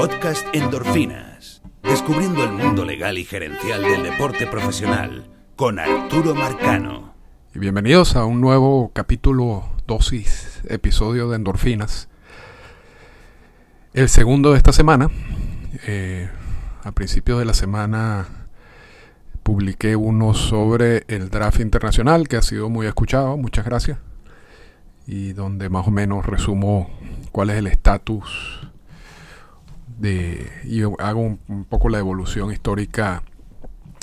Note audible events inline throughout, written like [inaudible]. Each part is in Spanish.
Podcast Endorfinas. Descubriendo el mundo legal y gerencial del deporte profesional con Arturo Marcano. Y bienvenidos a un nuevo capítulo, dosis, episodio de Endorfinas. El segundo de esta semana. Eh, a principios de la semana publiqué uno sobre el draft internacional que ha sido muy escuchado. Muchas gracias. Y donde más o menos resumo cuál es el estatus de, y hago un, poco la evolución histórica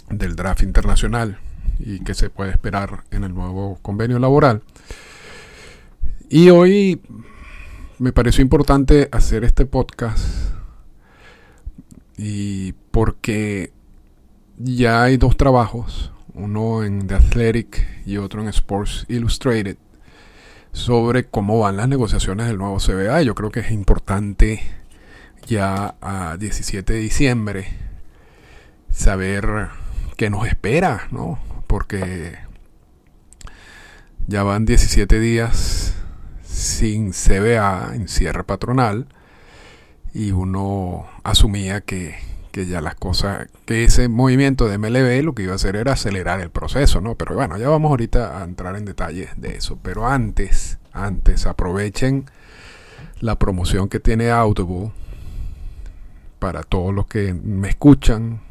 del draft internacional y qué se puede esperar en el nuevo convenio laboral. Y hoy me pareció importante hacer este podcast y porque ya hay dos trabajos, uno en The Athletic y otro en Sports Illustrated, sobre cómo van las negociaciones del nuevo CBA. Yo creo que es importante ya a 17 de diciembre saber qué nos espera, ¿no? Porque ya van 17 días sin CBA, en cierre patronal, y uno asumía que, que, ya las cosas, que ese movimiento de MLB lo que iba a hacer era acelerar el proceso, ¿no? Pero bueno, ya vamos ahorita a entrar en detalles de eso. Pero antes, antes, aprovechen la promoción que tiene Audible para todos los que me escuchan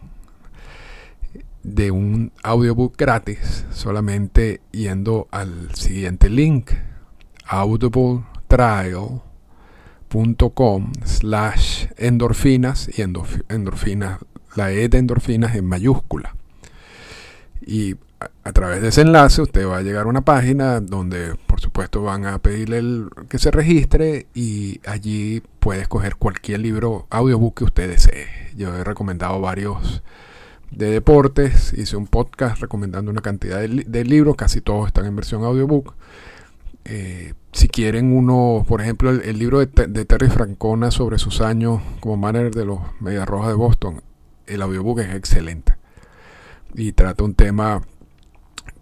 de un audiobook gratis solamente yendo al siguiente link audibletrial.com slash endorfinas y endorfinas la E de endorfinas en mayúscula. Y a, través de ese enlace usted va a llegar a una página donde por supuesto van a pedirle que se registre y allí puede escoger cualquier libro audiobook que usted desee. Yo he recomendado varios de deportes, hice un podcast recomendando una cantidad de, libros, casi todos están en versión audiobook. Eh, si quieren uno, por ejemplo, el, libro de, Terry Francona sobre sus años como manager de los Medias Rojas de Boston, el audiobook es excelente y trata un tema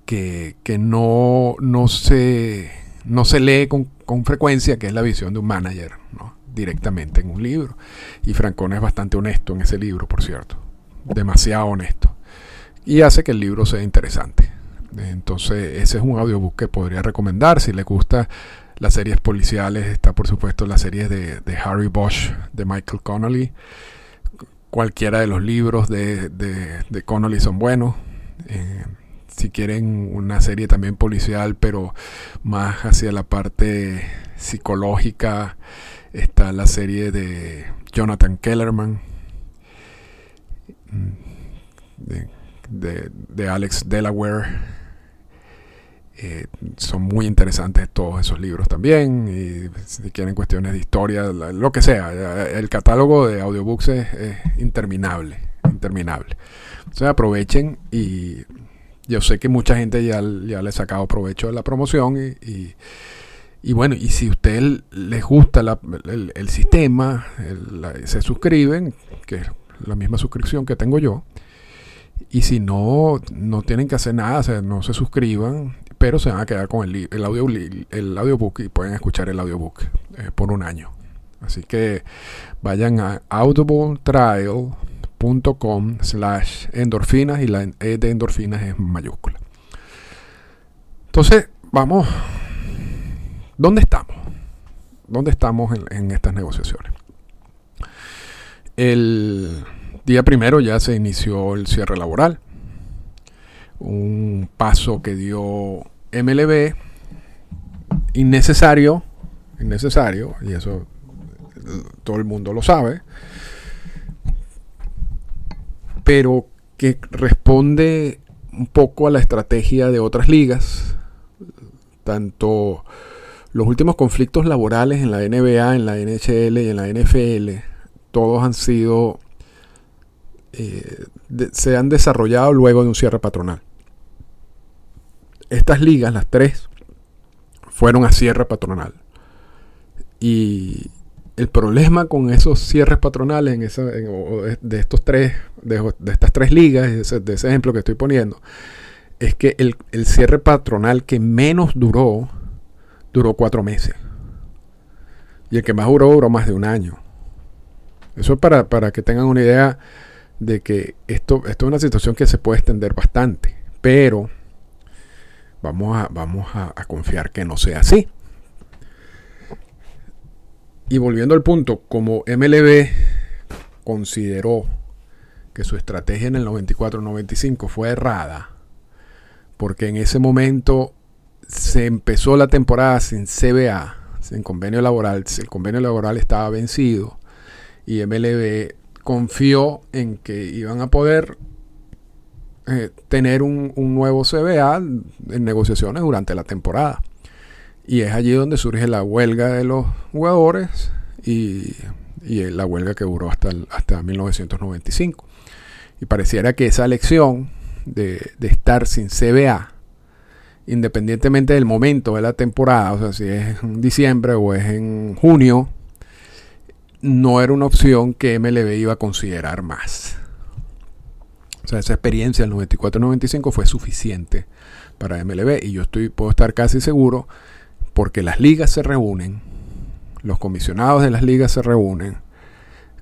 que, no, no, se, no se lee con, frecuencia, que es la visión de un manager, directamente en un libro. Y Francona es bastante honesto en ese libro, por cierto, demasiado honesto. Y hace que el libro sea interesante. Entonces, ese es un audiobook que podría recomendar. Si le gusta las series policiales, está por supuesto la serie de, Harry Bosch, de Michael Connolly. Cualquiera de los libros de, de, Connolly son buenos. Eh, si quieren una serie también policial, pero más hacia la parte psicológica, está la serie de Jonathan Kellerman, mm, de, Alex Delaware. Eh, son muy interesantes todos esos libros también. Y si quieren cuestiones de historia, lo que sea, el catálogo de audiobooks es, es interminable. Interminable. Entonces aprovechen y yo sé que mucha gente ya, ya le ha sacado provecho de la promoción y, y, bueno, y si a usted les gusta el, sistema, se suscriben, que es la misma suscripción que tengo yo, y si no, no tienen que hacer nada, no se suscriban, pero se van a quedar con el, el, audio, el audiobook y pueden escuchar el audiobook eh, por un año. Así que vayan a Audible Trial com slash endorfinas y la E de endorfinas es mayúscula. Entonces, vamos, ¿dónde estamos? ¿Dónde estamos en, estas negociaciones? El día primero ya se inició el cierre laboral, un paso que dio MLB innecesario, innecesario, y eso todo el mundo lo sabe, pero que responde un poco a la estrategia de otras ligas, tanto los últimos conflictos laborales en la NBA, en la NHL y en la NFL, todos han sido, eh, se han desarrollado luego de un cierre patronal. Estas ligas, las tres, fueron a cierre patronal. Y, el problema con esos cierres patronales en de, estos tres, de, estas tres ligas, de ese, ejemplo que estoy poniendo, es que el, cierre patronal que menos duró, duró cuatro meses. Y el que más duró, duró más de un año. Eso para, para que tengan una idea de que esto, esto es una situación que se puede extender bastante, pero vamos a, vamos a, confiar que no sea así. Y volviendo al punto, como MLB consideró que su estrategia en el 94-95 fue errada, porque en ese momento se empezó la temporada sin CBA, sin convenio laboral, el convenio laboral estaba vencido y MLB confió en que iban a poder eh, tener un, nuevo CBA en negociaciones durante la temporada. Y es allí donde surge la huelga de los jugadores y, la huelga que duró hasta, hasta 1995. Y pareciera que esa elección de, de estar sin CBA, independientemente del momento de la temporada, o sea, si es en diciembre o es en junio, no era una opción que MLB iba a considerar más. O sea, esa experiencia del 94-95 fue suficiente para MLB y yo estoy, puedo estar casi seguro porque las ligas se reúnen, los comisionados de las ligas se reúnen,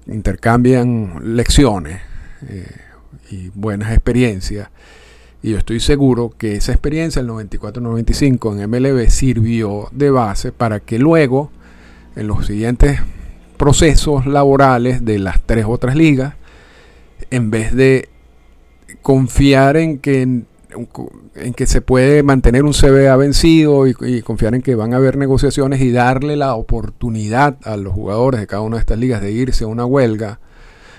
intercambian lecciones eh, y buenas experiencias. Y yo estoy seguro que esa experiencia del 94-95 en MLB sirvió de base para que luego, en los siguientes procesos laborales de las tres otras ligas, en vez de confiar en que, en, que se puede mantener un CBA vencido y, confiar en que van a haber negociaciones y darle la oportunidad a los jugadores de cada una de estas ligas de irse a una huelga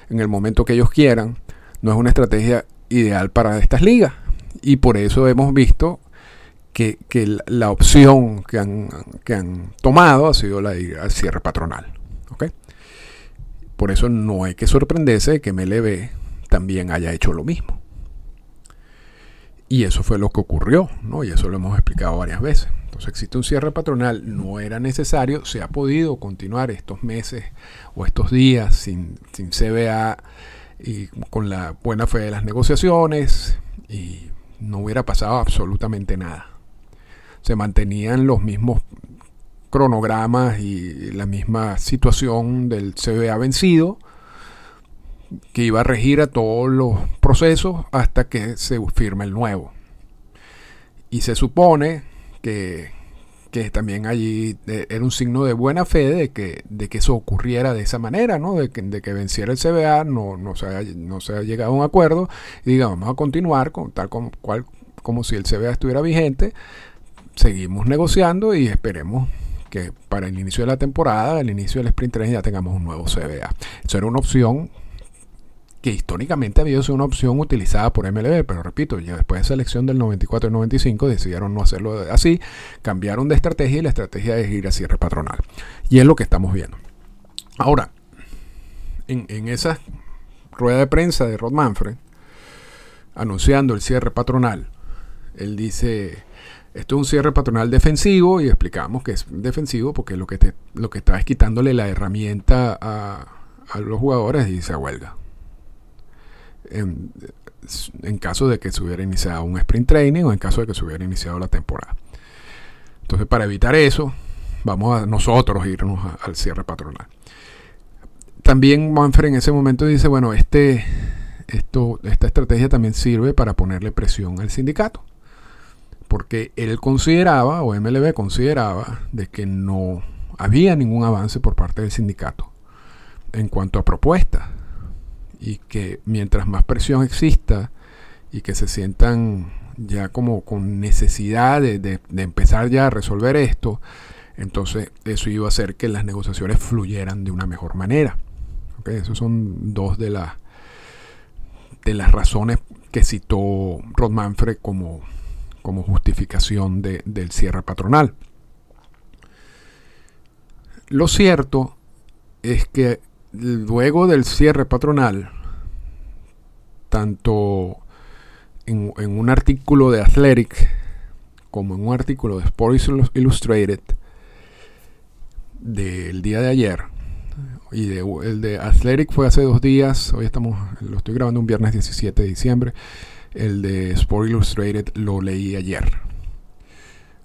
en el momento que ellos quieran, no es una estrategia ideal para estas ligas. Y por eso hemos visto que, la opción que han, que han tomado ha sido la de ir al cierre patronal. Por eso no hay que sorprenderse de que MLB también haya hecho lo mismo. Y eso fue lo que ocurrió, ¿no? Y eso lo hemos explicado varias veces. Entonces existe un cierre patronal, no era necesario, se ha podido continuar estos meses o estos días sin, sin CBA y con la buena fe de las negociaciones y no hubiera pasado absolutamente nada. Se mantenían los mismos cronogramas y la misma situación del CBA vencido que iba a regir a todos los procesos hasta que se firme el nuevo. Y se supone que, también allí eh, era un signo de buena fe de que, de que eso ocurriera de esa manera, ¿no? de, que, de que venciera el CBA, no, no, se haya, no se llegado a un acuerdo y diga vamos a continuar con, tal como, cual, como si el CBA estuviera vigente, seguimos negociando y esperemos que para el inicio de la temporada, el inicio del sprint training, ya tengamos un nuevo CBA. Eso era una opción que históricamente había sido una opción utilizada por MLB, pero repito, ya después de esa elección del 94 y 95 decidieron no hacerlo así, cambiaron de estrategia y la estrategia es ir a cierre patronal. Y es lo que estamos viendo. Ahora, en, esa rueda de prensa de Rod Manfred, anunciando el cierre patronal, él dice, esto es un cierre patronal defensivo y explicamos que es defensivo porque lo que, te, lo que está es quitándole la herramienta a, los jugadores y se huelga. En, en, caso de que se hubiera iniciado un sprint training o en caso de que se hubiera iniciado la temporada. Entonces, para evitar eso, vamos a nosotros irnos al cierre patronal. También Manfred en ese momento dice, bueno, este, esto, esta estrategia también sirve para ponerle presión al sindicato porque él consideraba, o MLB consideraba, de que no había ningún avance por parte del sindicato en cuanto a propuestas y que mientras más presión exista y que se sientan ya como con necesidad de, empezar ya a resolver esto, entonces eso iba a hacer que las negociaciones fluyeran de una mejor manera. ¿Okay? Esas son dos de las de las razones que citó Rod Manfred como como justificación del cierre patronal. Lo cierto es que luego del cierre patronal, tanto en, un artículo de Athletic como en un artículo de Sports Illustrated del día de ayer, y el de Athletic fue hace dos días, hoy estamos, lo estoy grabando un viernes 17 de diciembre, el de Sport Illustrated lo leí ayer.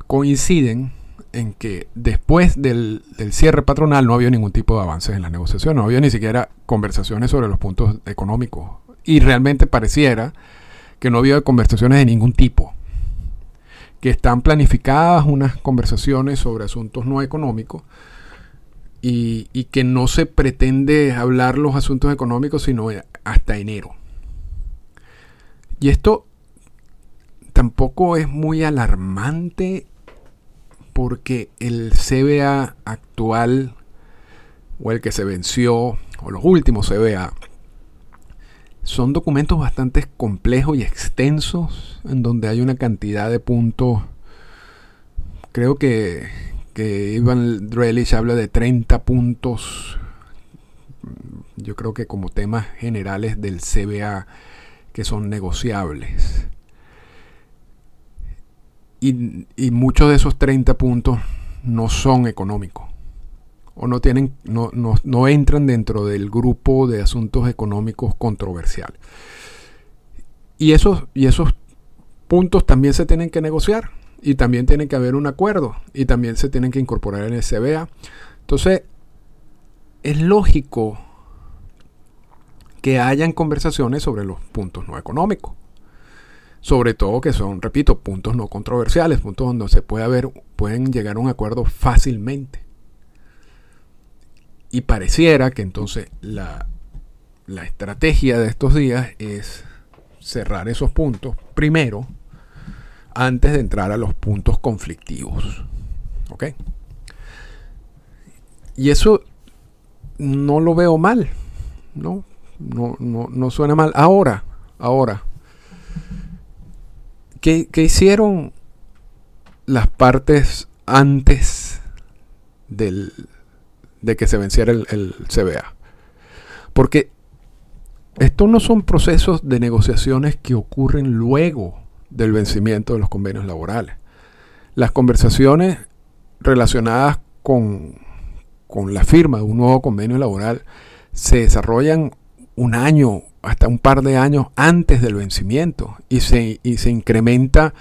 Coinciden en que después del, cierre patronal no había ningún tipo de avances en las negociaciones, no había ni siquiera conversaciones sobre los puntos económicos. Y realmente pareciera que no había conversaciones de ningún tipo, que están planificadas unas conversaciones sobre asuntos no económicos y, y que no se pretende hablar los asuntos económicos sino hasta enero. Y esto tampoco es muy alarmante porque el CBA actual o el que se venció o los últimos CBA son documentos bastante complejos y extensos en donde hay una cantidad de puntos. Creo que, que Ivan Drelich habla de 30 puntos. Yo creo que como temas generales del CBA que son negociables y, muchos de esos 30 puntos no son económicos o no tienen no, no, entran dentro del grupo de asuntos económicos controversiales. Y esos, y esos puntos también se tienen que negociar y también tiene que haber un acuerdo y también se tienen que incorporar en el CBA. Entonces, es lógico que hayan conversaciones sobre los puntos no económicos sobre todo que son, repito, puntos no controversiales, puntos donde se puede haber, pueden llegar a un acuerdo fácilmente. Y pareciera que entonces la, la estrategia de estos días es cerrar esos puntos primero antes de entrar a los puntos conflictivos. ¿Ok? Y eso no lo veo mal. ¿no? No, no, no suena mal. Ahora, ahora, ¿Qué, hicieron las partes antes del, de que se venciera el, el CBA? Porque estos no son procesos de negociaciones que ocurren luego del vencimiento de los convenios laborales. Las conversaciones relacionadas con, con, la firma de un nuevo convenio laboral se desarrollan un año, hasta un par de años antes del vencimiento y se, se incrementa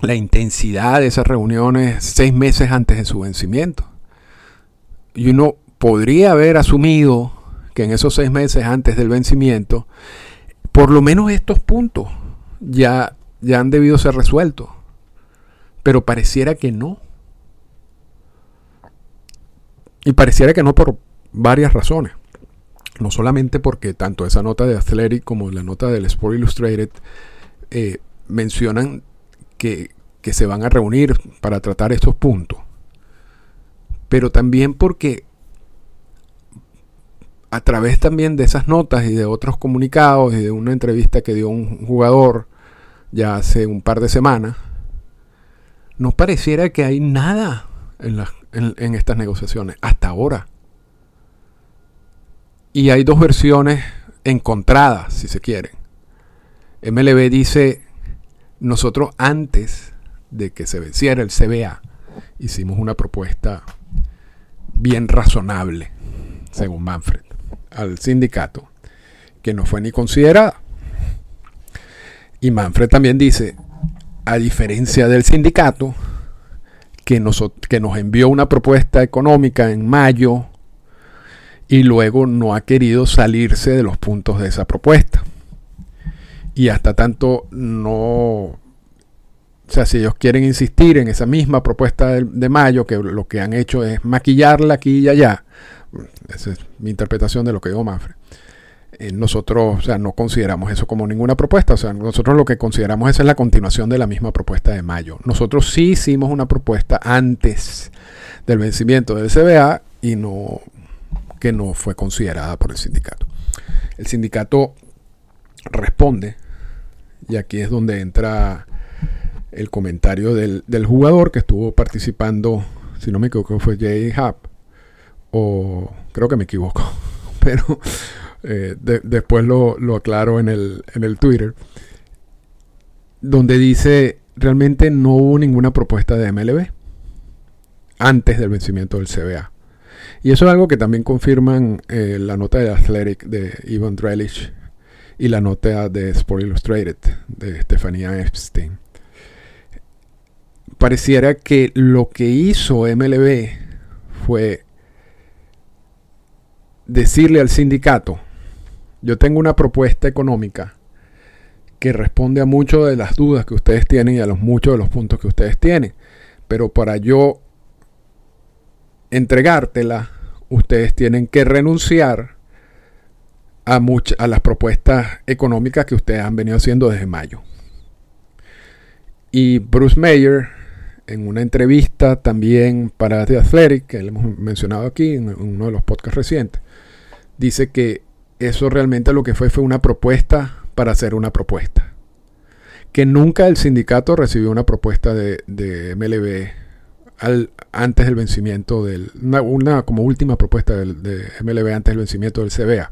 la intensidad de esas reuniones seis meses antes de su vencimiento. Y uno podría haber asumido que en esos seis meses antes del vencimiento, por lo menos estos puntos ya, ya han debido ser resueltos. Pero pareciera que no. Y pareciera que no por varias razones no solamente porque tanto esa nota de Athletic como la nota del Sport Illustrated eh, mencionan que, que se van a reunir para tratar estos puntos, pero también porque a través también de esas notas y de otros comunicados y de una entrevista que dio un jugador ya hace un par de semanas, no pareciera que hay nada en, en, en estas negociaciones hasta ahora. Y hay dos versiones encontradas, si se quieren. MLB dice, nosotros antes de que se venciera el CBA, hicimos una propuesta bien razonable, según Manfred, al sindicato, que no fue ni considerada. Y Manfred también dice, a diferencia del sindicato, que nos, que nos envió una propuesta económica en mayo y luego no ha querido salirse de los puntos de esa propuesta. Y hasta tanto no... O sea, si ellos quieren insistir en esa misma propuesta de, mayo, que lo que han hecho es maquillarla aquí y allá, esa es mi interpretación de lo que dijo Manfred. Eh, nosotros, o sea, no consideramos eso como ninguna propuesta. O sea, nosotros lo que consideramos es la continuación de la misma propuesta de mayo. Nosotros sí hicimos una propuesta antes del vencimiento del CBA y no, que no fue considerada por el sindicato. El sindicato responde, y aquí es donde entra el comentario del, jugador que estuvo participando, si no me equivoco, fue Jay Hub, o creo que me equivoco, [laughs] pero eh, después lo, aclaro en el, en el Twitter, donde dice, realmente no hubo ninguna propuesta de MLB antes del vencimiento del CBA. Y eso es algo que también confirman eh, la nota de Athletic de Ivan Drelich y la nota de Sport Illustrated de Stefania Epstein. pareciera que lo que hizo MLB fue decirle al sindicato, yo tengo una propuesta económica que responde a muchas de las dudas que ustedes tienen y a los muchos de los puntos que ustedes tienen. Pero para yo entregártela, ustedes tienen que renunciar a, a las propuestas económicas que ustedes han venido haciendo desde mayo. Y Bruce Mayer, en una entrevista también para The Athletic, que le hemos mencionado aquí en uno de los podcasts recientes, dice que eso realmente lo que fue fue una propuesta para hacer una propuesta. Que nunca el sindicato recibió una propuesta de, MLB al, antes del vencimiento del. Una, como última propuesta de MLB antes del vencimiento del CBA.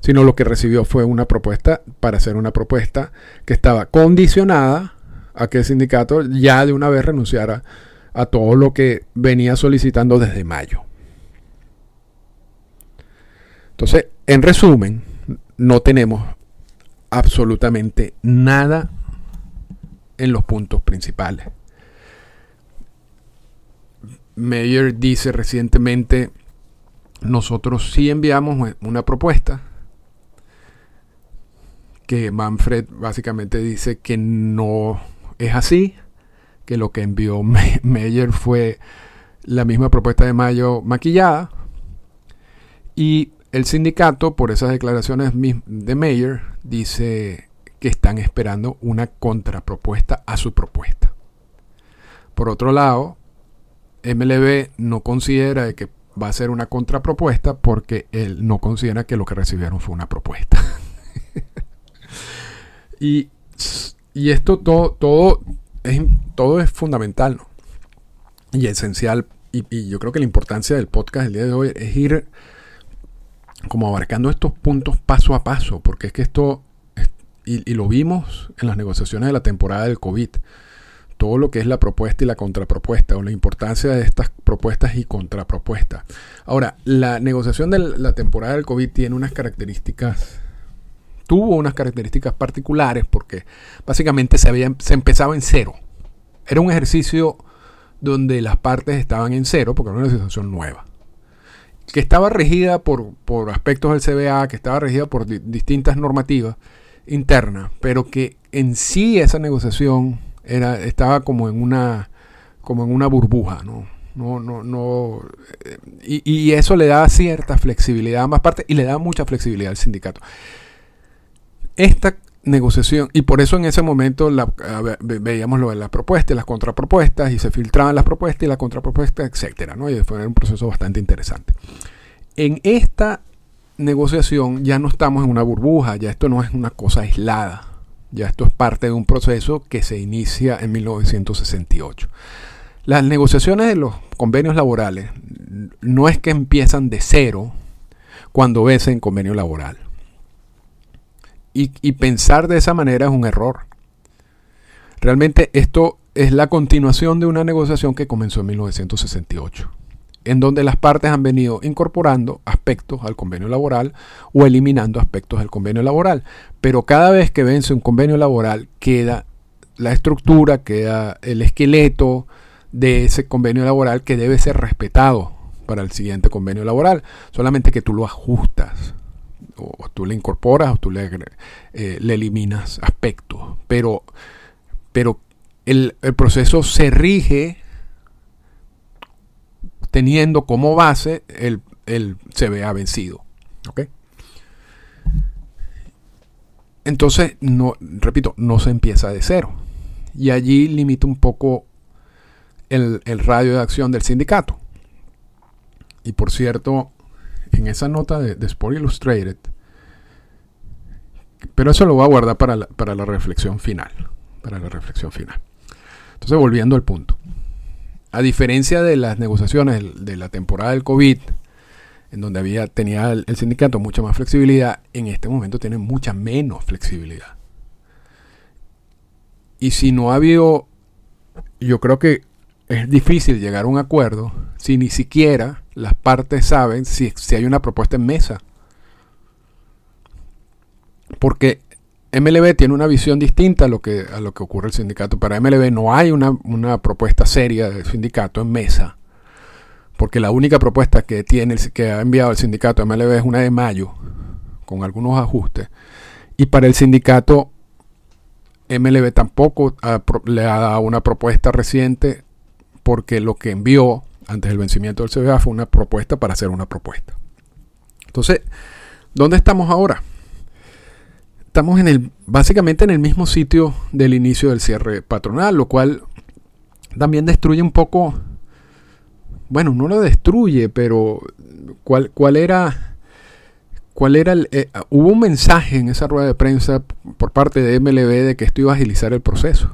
Sino lo que recibió fue una propuesta para hacer una propuesta que estaba condicionada a que el sindicato ya de una vez renunciara a todo lo que venía solicitando desde mayo. Entonces, en resumen, no tenemos absolutamente nada en los puntos principales. Mayer dice recientemente, nosotros sí enviamos una propuesta que Manfred básicamente dice que no es así, que lo que envió [laughs] Meyer fue la misma propuesta de mayo maquillada y el sindicato, por esas declaraciones de Mayer, dice que están esperando una contrapropuesta a su propuesta. Por otro lado, MLB no considera que va a ser una contrapropuesta porque él no considera que lo que recibieron fue una propuesta. [laughs] y, esto todo, todo, es, todo es fundamental y esencial. y yo creo que la importancia del podcast el día de hoy es ir como abarcando estos puntos paso a paso, porque es que esto, y, lo vimos en las negociaciones de la temporada del COVID, todo lo que es la propuesta y la contrapropuesta, o la importancia de estas propuestas y contrapropuestas. Ahora, la negociación de la temporada del COVID tiene unas características, tuvo unas características particulares, porque básicamente se, había, se empezaba en cero. Era un ejercicio donde las partes estaban en cero, porque era una situación nueva que estaba regida por, aspectos del CBA, que estaba regida por distintas normativas internas, pero que en sí esa negociación era, estaba como en una, como en una burbuja, ¿no? No, no, no. Eh, y, eso le da cierta flexibilidad a ambas partes y le da mucha flexibilidad al sindicato. Esta negociación, y por eso en ese momento veíamos lo de las propuestas, las contrapropuestas, y se filtraban las propuestas y las contrapropuestas, etcétera, ¿no? Y fue un proceso bastante interesante. En esta negociación ya no estamos en una burbuja, ya esto no es una cosa aislada, ya esto es parte de un proceso que se inicia en 1968. Las negociaciones de los convenios laborales no es que empiezan de cero cuando ves en convenio laboral y, pensar de esa manera es un error. Realmente esto es la continuación de una negociación que comenzó en 1968, en donde las partes han venido incorporando aspectos al convenio laboral o eliminando aspectos del convenio laboral. Pero cada vez que vence un convenio laboral queda la estructura, queda el esqueleto de ese convenio laboral que debe ser respetado para el siguiente convenio laboral, solamente que tú lo ajustas o tú le incorporas o tú le, eh, eliminas aspectos. Pero, pero el, proceso se rige teniendo como base el, el CBA vencido. Entonces, no, repito, no se empieza de cero. Y allí limita un poco el, el radio de acción del sindicato. Y por cierto, en esa nota de, Sport Illustrated, pero eso lo voy a guardar para para la reflexión final. Para la reflexión final. Entonces, volviendo al punto. A diferencia de las negociaciones de la temporada del COVID, en donde había, tenía el, sindicato mucha más flexibilidad, en este momento tiene mucha menos flexibilidad. Y si no ha habido, yo creo que es difícil llegar a un acuerdo si ni siquiera las partes saben si, si hay una propuesta en mesa. Porque MLB tiene una visión distinta a lo que, a lo que ocurre el sindicato. Para MLB no hay una, una propuesta seria del sindicato en mesa, porque la única propuesta que, tiene, que ha enviado el sindicato a MLB es una de mayo, con algunos ajustes. Y para el sindicato, MLB tampoco le ha dado una propuesta reciente, porque lo que envió antes del vencimiento del CBA fue una propuesta para hacer una propuesta. Entonces, ¿dónde estamos ahora? Estamos en el, básicamente en el mismo sitio del inicio del cierre patronal, lo cual también destruye un poco, bueno, no lo destruye, pero ¿cuál, cuál era, cuál era el, eh, hubo un mensaje en esa rueda de prensa por parte de MLB de que esto iba a agilizar el proceso.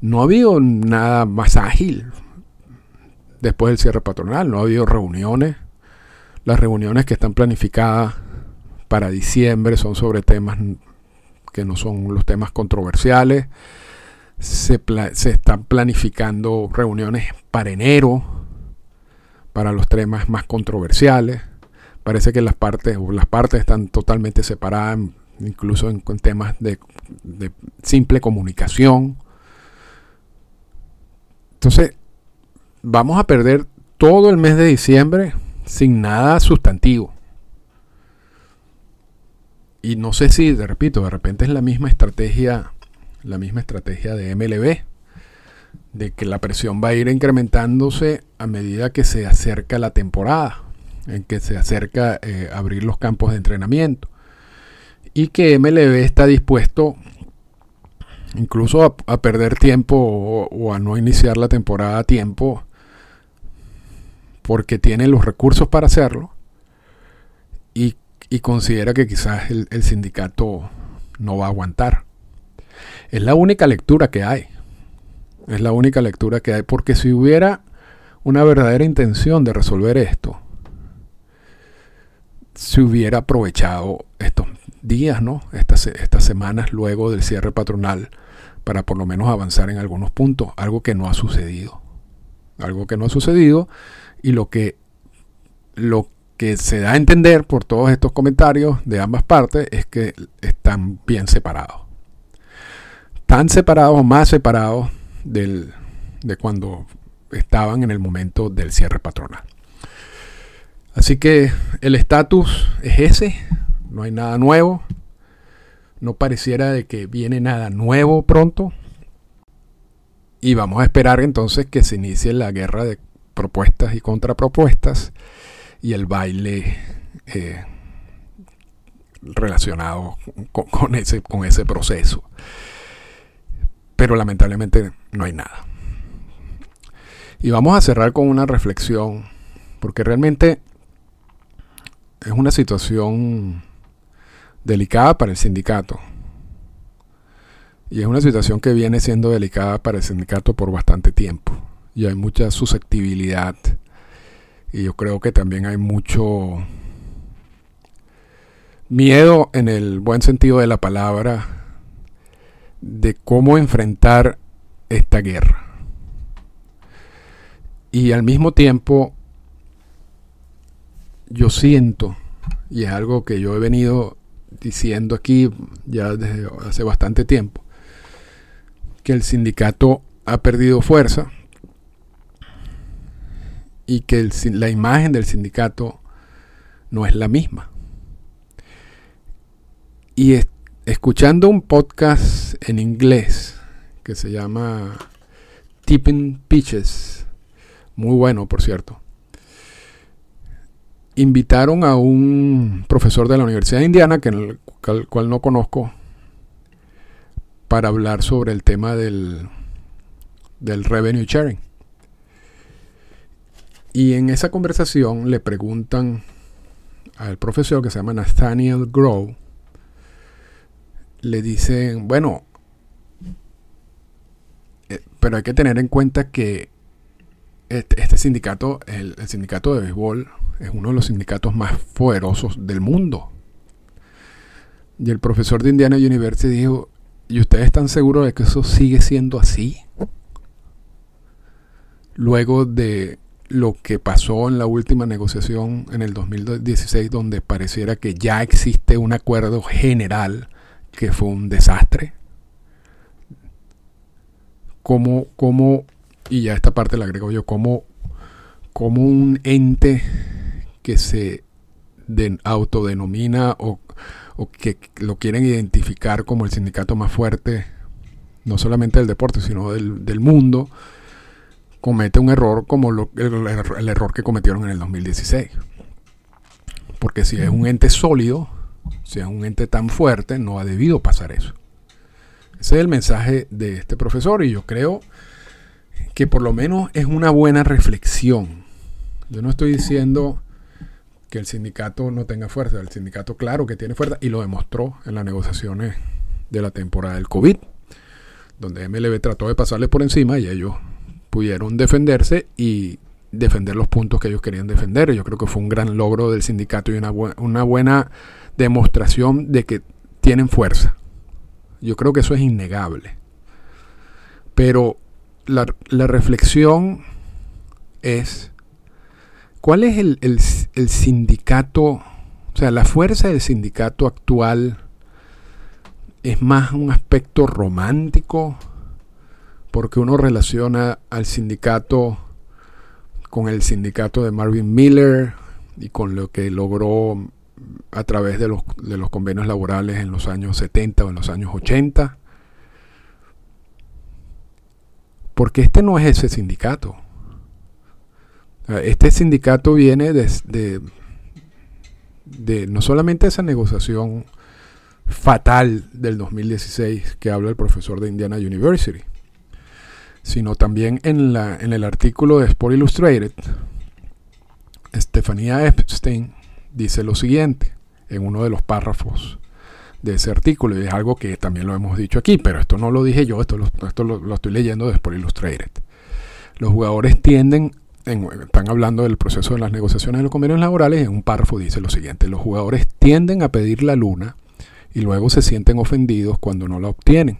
No ha habido nada más ágil después del cierre patronal, no ha habido reuniones. Las reuniones que están planificadas para diciembre son sobre temas que no son los temas controversiales. Se, están planificando reuniones para enero, para los temas más controversiales. Parece que las partes, las partes están totalmente separadas, incluso en, temas de simple comunicación. Entonces, vamos a perder todo el mes de diciembre sin nada sustantivo. Y no sé si, repito, de repente es la misma estrategia, la misma estrategia de MLB, de que la presión va a ir incrementándose a medida que se acerca la temporada, en que se acerca eh, abrir los campos de entrenamiento. Y que MLB está dispuesto incluso a, perder tiempo o, o, a no iniciar la temporada a tiempo porque tiene los recursos para hacerlo y y considera que quizás el, sindicato no va a aguantar. Es la única lectura que hay. Es la única lectura que hay. Porque si hubiera una verdadera intención de resolver esto, se hubiera aprovechado estos días, ¿no? Estas, estas semanas luego del cierre patronal para por lo menos avanzar en algunos puntos. Algo que no ha sucedido. Algo que no ha sucedido. Y lo que, lo que se da a entender por todos estos comentarios de ambas partes es que están bien separados. Tan separados o más separados del, de cuando estaban en el momento del cierre patronal. Así que el estatus es ese, no hay nada nuevo, no pareciera de que viene nada nuevo pronto. Y vamos a esperar entonces que se inicie la guerra de propuestas y contrapropuestas y el baile eh, relacionado con, ese, con ese proceso. Pero lamentablemente no hay nada. Y vamos a cerrar con una reflexión, porque realmente es una situación delicada para el sindicato. Y es una situación que viene siendo delicada para el sindicato por bastante tiempo. Y hay mucha susceptibilidad y yo creo que también hay mucho miedo en el buen sentido de la palabra de cómo enfrentar esta guerra. Y al mismo tiempo yo siento, y es algo que yo he venido diciendo aquí ya desde hace bastante tiempo, que el sindicato ha perdido fuerza y que la imagen del sindicato no es la misma. Y escuchando un podcast en inglés que se llama Tipping Pitches, muy bueno por cierto, invitaron a un profesor de la Universidad de Indiana, que el cual no conozco, para hablar sobre el tema del, del revenue sharing. Y en esa conversación le preguntan al profesor que se llama Nathaniel Grow, le dicen, bueno, eh, pero hay que tener en cuenta que este, este, sindicato, el, el, sindicato de béisbol, es uno de los sindicatos más poderosos del mundo. Y el profesor de Indiana University dijo, ¿y ustedes están seguros de que eso sigue siendo así? Luego de lo que pasó en la última negociación en el 2016, donde pareciera que ya existe un acuerdo general que fue un desastre. Como, como, y ya esta parte la agrego yo, como, como un ente que se autodenomina o, o que lo quieren identificar como el sindicato más fuerte, no solamente del deporte, sino del mundo, comete un error como lo, el, el, error que cometieron en el 2016. Porque si es un ente sólido, si es un ente tan fuerte, no ha debido pasar eso. Ese es el mensaje de este profesor y yo creo que por lo menos es una buena reflexión. Yo no estoy diciendo que el sindicato no tenga fuerza. El sindicato claro que tiene fuerza y lo demostró en las negociaciones de la temporada del COVID, donde MLB trató de pasarle por encima y ellos pudieron defenderse y defender los puntos que ellos querían defender. Yo creo que fue un gran logro del sindicato y una, bu una buena demostración de que tienen fuerza. Yo creo que eso es innegable. Pero la, reflexión es, ¿cuál es el, sindicato? O sea, la fuerza del sindicato actual es más un aspecto romántico porque uno relaciona al sindicato con el sindicato de Marvin Miller y con lo que logró a través de los, de los convenios laborales en los años 70 o en los años 80. Porque este no es ese sindicato. Este sindicato viene de, de, no solamente esa negociación fatal del 2016 que habla el profesor de Indiana University, sino también en, la, en el artículo de Sport Illustrated, Estefanía Epstein dice lo siguiente en uno de los párrafos de ese artículo, y es algo que también lo hemos dicho aquí, pero esto no lo dije yo, esto lo, esto lo, estoy leyendo de Sport Illustrated. Los jugadores tienden, en, están hablando del proceso de las negociaciones de los convenios laborales, en un párrafo dice lo siguiente, los jugadores tienden a pedir la luna y luego se sienten ofendidos cuando no la obtienen.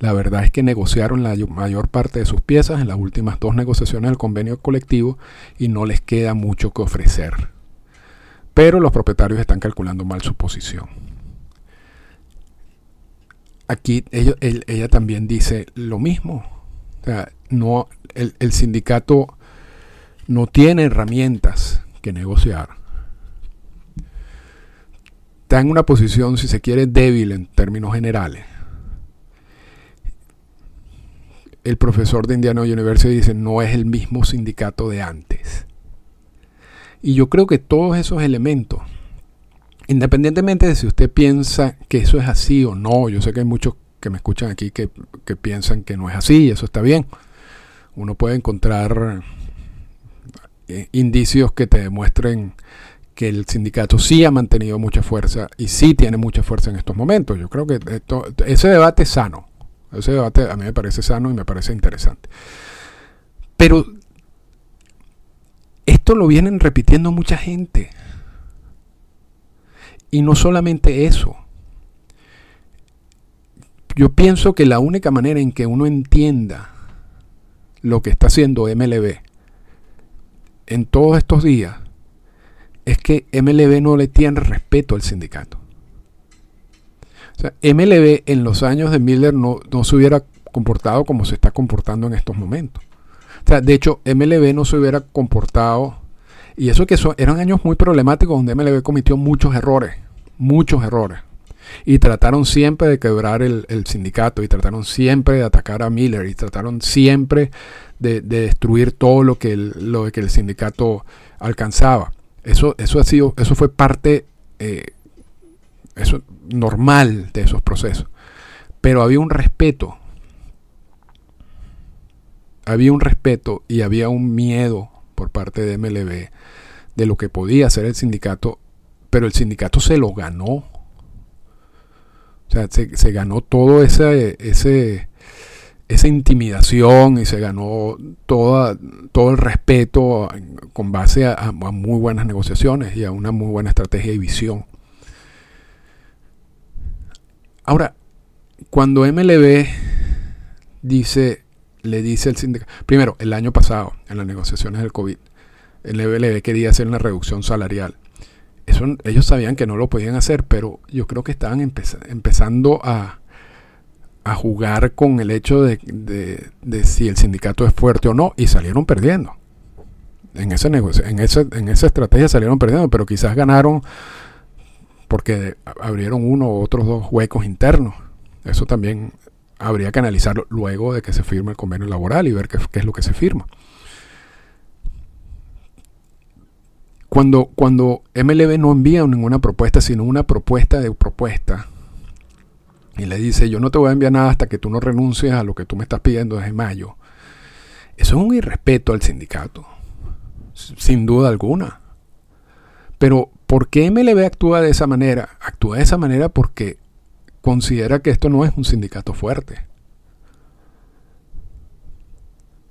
La verdad es que negociaron la mayor parte de sus piezas en las últimas dos negociaciones del convenio colectivo y no les queda mucho que ofrecer. Pero los propietarios están calculando mal su posición. Aquí ella, también dice lo mismo. O sea, no, el, el sindicato no tiene herramientas que negociar. Está en una posición, si se quiere, débil en términos generales el profesor de Indiana University dice, no es el mismo sindicato de antes. Y yo creo que todos esos elementos, independientemente de si usted piensa que eso es así o no, yo sé que hay muchos que me escuchan aquí que, que piensan que no es así, y eso está bien. Uno puede encontrar eh, indicios que te demuestren que el sindicato sí ha mantenido mucha fuerza y sí tiene mucha fuerza en estos momentos. Yo creo que esto, ese debate es sano. Ese debate a mí me parece sano y me parece interesante. Pero esto lo vienen repitiendo mucha gente. Y no solamente eso. Yo pienso que la única manera en que uno entienda lo que está haciendo MLB en todos estos días es que MLB no le tiene respeto al sindicato. MLB en los años de Miller no, no se hubiera comportado como se está comportando en estos momentos. O sea, de hecho, MLB no se hubiera comportado, y eso que son, eran años muy problemáticos donde MLB cometió muchos errores, muchos errores. Y trataron siempre de quebrar el, el sindicato, y trataron siempre de atacar a Miller, y trataron siempre de, de destruir todo lo que el, lo que el sindicato alcanzaba. Eso, eso, ha sido, eso fue parte eh, eso normal de esos procesos. Pero había un respeto. Había un respeto y había un miedo por parte de MLB de lo que podía hacer el sindicato, pero el sindicato se lo ganó. O sea, se, ganó todo ese, ese, esa intimidación y se ganó toda, todo el respeto con base a, muy buenas negociaciones y a una muy buena estrategia y visión. Ahora, cuando MLB dice, le dice al sindicato, primero, el año pasado, en las negociaciones del COVID, el MLB quería hacer una reducción salarial. eso, ellos sabían que no lo podían hacer, pero yo creo que estaban empezando a, jugar con el hecho de, de, si el sindicato es fuerte o no, y salieron perdiendo. En ese negocio, en, ese, en esa estrategia salieron perdiendo, pero quizás ganaron porque abrieron uno u otros dos huecos internos. Eso también habría que analizarlo luego de que se firme el convenio laboral y ver qué, qué es lo que se firma. Cuando, cuando MLB no envía ninguna propuesta, sino una propuesta de propuesta, y le dice, yo no te voy a enviar nada hasta que tú no renuncies a lo que tú me estás pidiendo desde mayo, eso es un irrespeto al sindicato, sin duda alguna. Pero, ¿por qué MLB actúa de esa manera? Actúa de esa manera porque considera que esto no es un sindicato fuerte.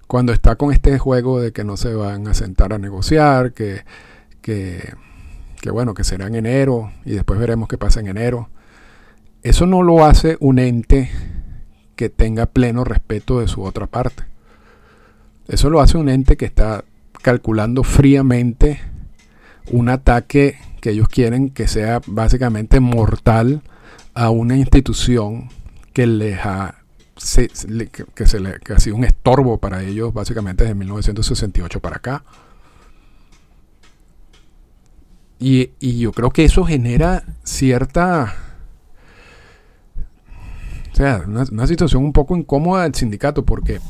Cuando está con este juego de que no se van a sentar a negociar, que que, bueno, que será en enero y después veremos qué pasa en enero. Eso no lo hace un ente que tenga pleno respeto de su otra parte. Eso lo hace un ente que está calculando fríamente un ataque que ellos quieren que sea básicamente mortal a una institución que les ha que, se le, que ha sido un estorbo para ellos básicamente desde 1968 para acá. Y, yo creo que eso genera cierta... O sea, una, situación un poco incómoda del sindicato porque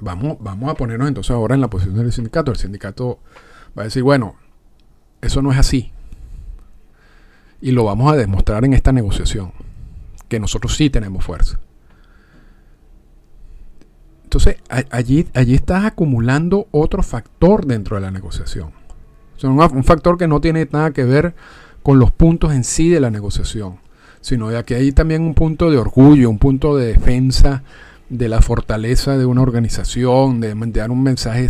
vamos, vamos a ponernos entonces ahora en la posición del sindicato. El sindicato va a decir, bueno, eso no es así. Y lo vamos a demostrar en esta negociación, que nosotros sí tenemos fuerza. Entonces, allí, allí estás acumulando otro factor dentro de la negociación un factor que no tiene nada que ver con los puntos en sí de la negociación, sino de que hay también un punto de orgullo, un punto de defensa de la fortaleza de una organización, de dar un mensaje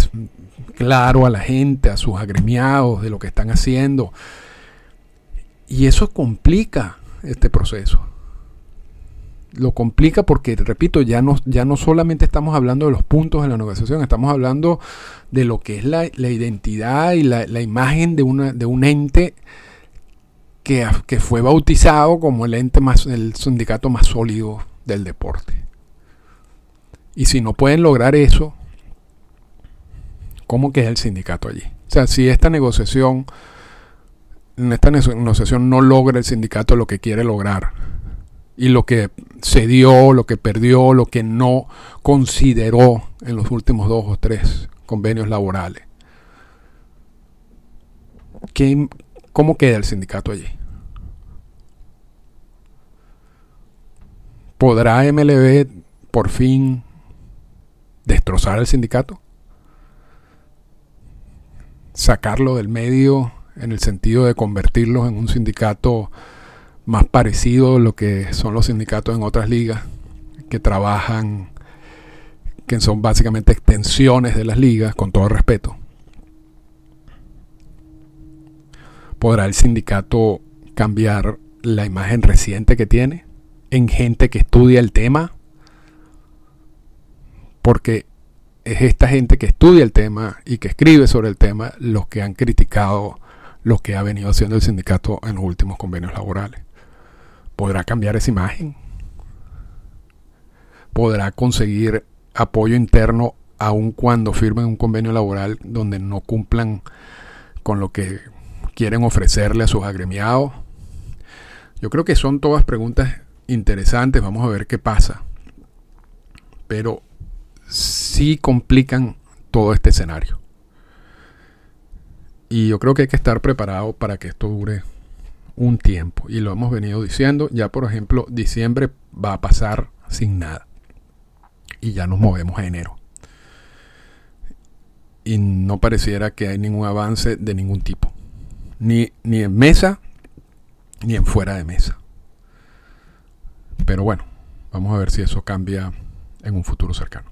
claro a la gente, a sus agremiados, de lo que están haciendo. Y eso complica este proceso lo complica porque, repito, ya no, ya no solamente estamos hablando de los puntos de la negociación, estamos hablando de lo que es la, identidad y la, imagen de, una, de un ente que, que, fue bautizado como el ente más, el sindicato más sólido del deporte. Y si no pueden lograr eso, ¿cómo queda el sindicato allí? O sea, si esta negociación, en esta negociación no logra el sindicato lo que quiere lograr, y lo que se dio, lo que perdió, lo que no consideró en los últimos dos o tres convenios laborales. ¿Cómo queda el sindicato allí? ¿Podrá MLB por fin destrozar el sindicato? ¿Sacarlo del medio en el sentido de convertirlo en un sindicato más parecido a lo que son los sindicatos en otras ligas que trabajan, que son básicamente extensiones de las ligas, con todo respeto. ¿Podrá el sindicato cambiar la imagen reciente que tiene en gente que estudia el tema? Porque es esta gente que estudia el tema y que escribe sobre el tema los que han criticado lo que ha venido haciendo el sindicato en los últimos convenios laborales podrá cambiar esa imagen, podrá conseguir apoyo interno aun cuando firmen un convenio laboral donde no cumplan con lo que quieren ofrecerle a sus agremiados. Yo creo que son todas preguntas interesantes, vamos a ver qué pasa. Pero sí complican todo este escenario. Y yo creo que hay que estar preparado para que esto dure un tiempo. Y lo hemos venido diciendo. Ya, por ejemplo, diciembre va a pasar sin nada. Y ya nos movemos a enero. Y no pareciera que hay ningún avance de ningún tipo. Ni, ni en mesa, ni en fuera de mesa. Pero bueno, vamos a ver si eso cambia en un futuro cercano.